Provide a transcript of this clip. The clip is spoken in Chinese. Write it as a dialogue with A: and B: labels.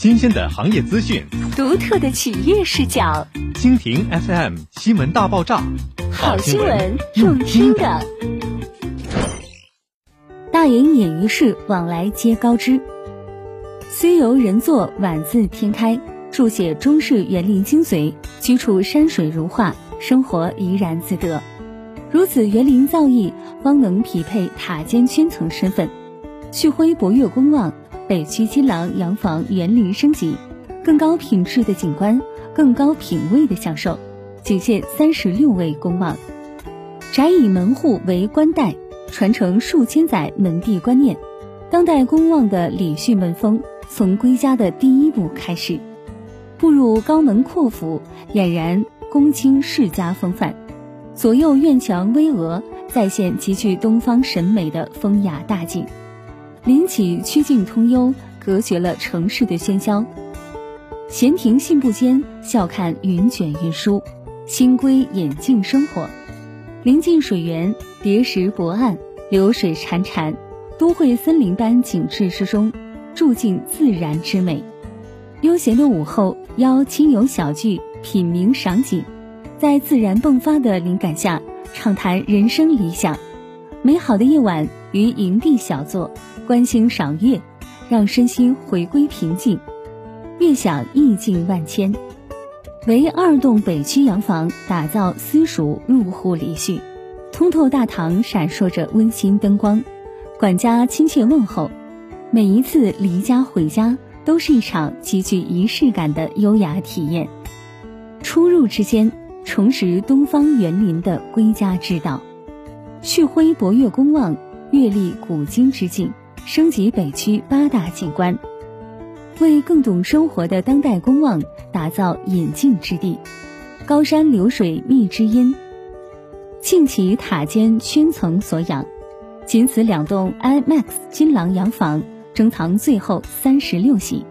A: 新鲜的行业资讯，
B: 独特的企业视角。
A: 蜻蜓 FM 新闻大爆炸，
B: 好新闻用听的。大隐隐于市，往来皆高知。虽由人作，宛自天开，著写中式园林精髓，居处山水如画，生活怡然自得。如此园林造诣，方能匹配塔尖圈层身份。旭辉博悦公望。北区金廊洋房园林升级，更高品质的景观，更高品位的享受。仅限三十六位公望，宅以门户为官带，传承数千载门第观念。当代公望的礼序门风，从归家的第一步开始，步入高门阔府，俨然公卿世家风范。左右院墙巍峨，再现极具东方审美的风雅大景。林起曲径通幽，隔绝了城市的喧嚣。闲庭信步间，笑看云卷云舒，心归眼静生活。临近水源，叠石泊岸，流水潺潺，都会森林般景致之中，住进自然之美。悠闲的午后，邀亲友小聚，品茗赏景，在自然迸发的灵感下，畅谈人生理想。美好的夜晚，于营地小坐。观星赏月，让身心回归平静，悦享意境万千。为二栋北区洋房，打造私塾入户礼序。通透大堂闪烁着温馨灯光，管家亲切问候。每一次离家回家，都是一场极具仪式感的优雅体验。出入之间，重拾东方园林的归家之道。旭辉博悦公望，阅历古今之境。升级北区八大景观，为更懂生活的当代公望打造隐静之地。高山流水觅知音，庆起塔尖圈层所养。仅此两栋 IMAX 金廊洋房，珍藏最后三十六席。